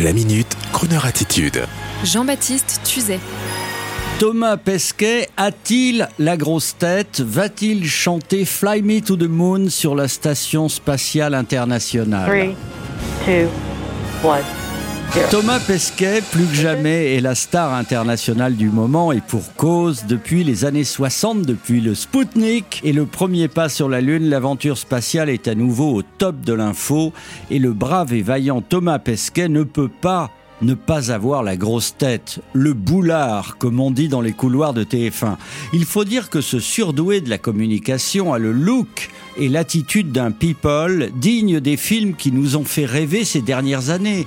La minute, Kroneur attitude. Jean-Baptiste Tuzet. Thomas Pesquet a-t-il la grosse tête? Va-t-il chanter Fly Me to the Moon sur la station spatiale internationale? Three, two, one. Thomas Pesquet, plus que jamais, est la star internationale du moment et pour cause, depuis les années 60, depuis le Spoutnik et le premier pas sur la Lune, l'aventure spatiale est à nouveau au top de l'info. Et le brave et vaillant Thomas Pesquet ne peut pas ne pas avoir la grosse tête, le boulard, comme on dit dans les couloirs de TF1. Il faut dire que ce surdoué de la communication a le look et l'attitude d'un people digne des films qui nous ont fait rêver ces dernières années.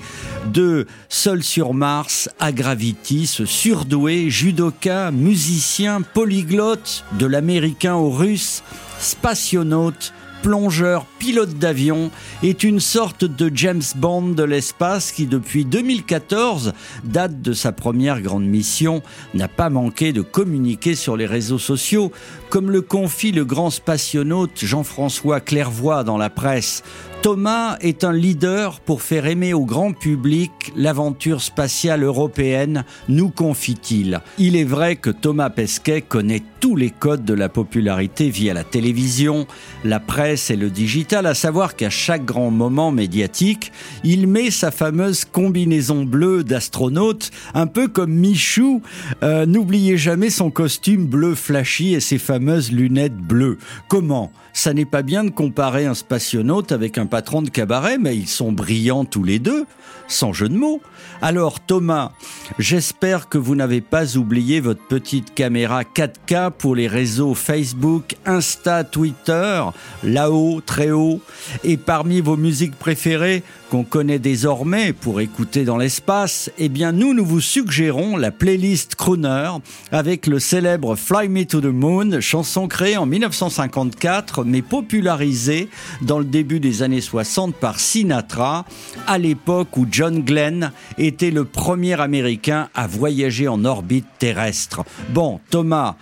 De Seul sur Mars à Gravity, ce surdoué, judoka, musicien, polyglotte, de l'américain au russe, spationaute, plongeur, pilote d'avion, est une sorte de James Bond de l'espace qui, depuis 2014, date de sa première grande mission, n'a pas manqué de communiquer sur les réseaux sociaux, comme le confie le grand spationaute Jean-François Clairvoy dans la presse. Thomas est un leader pour faire aimer au grand public l'aventure spatiale européenne, nous confie-t-il. Il est vrai que Thomas Pesquet connaît tous les codes de la popularité via la télévision, la presse et le digital, à savoir qu'à chaque grand moment médiatique, il met sa fameuse combinaison bleue d'astronaute, un peu comme Michou. Euh, N'oubliez jamais son costume bleu flashy et ses fameuses lunettes bleues. Comment? Ça n'est pas bien de comparer un spationaute avec un patron de cabaret, mais ils sont brillants tous les deux, sans jeu de mots. Alors Thomas, j'espère que vous n'avez pas oublié votre petite caméra 4K pour les réseaux Facebook, Insta, Twitter, là-haut, très haut. Et parmi vos musiques préférées qu'on connaît désormais pour écouter dans l'espace, eh bien nous, nous vous suggérons la playlist Crooner avec le célèbre Fly Me to the Moon, chanson créée en 1954 mais popularisée dans le début des années 60 par Sinatra, à l'époque où John Glenn était le premier Américain à voyager en orbite terrestre. Bon, Thomas,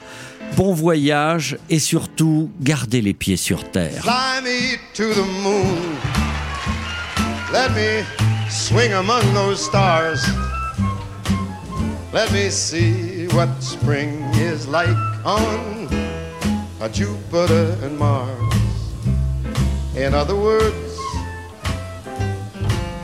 bon voyage et surtout, gardez les pieds sur terre. Fly me to the moon. Let me swing among those stars. Let me see what spring is like on Jupiter and Mars. In other words,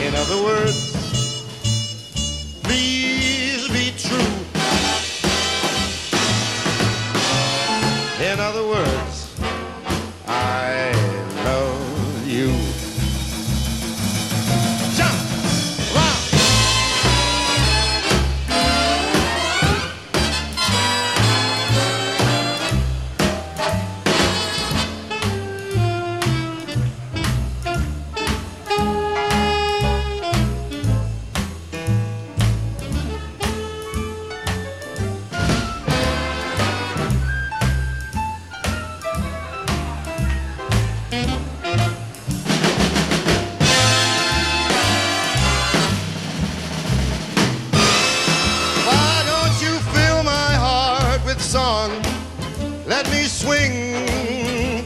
In other words, please song? Let me swing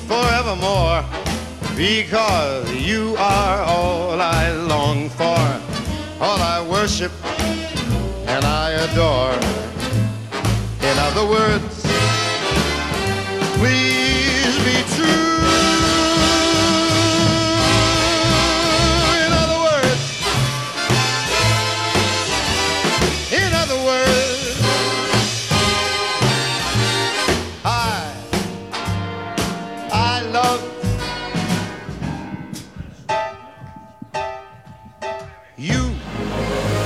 forevermore. Because you are all I long for, all I worship and I adore. In other words,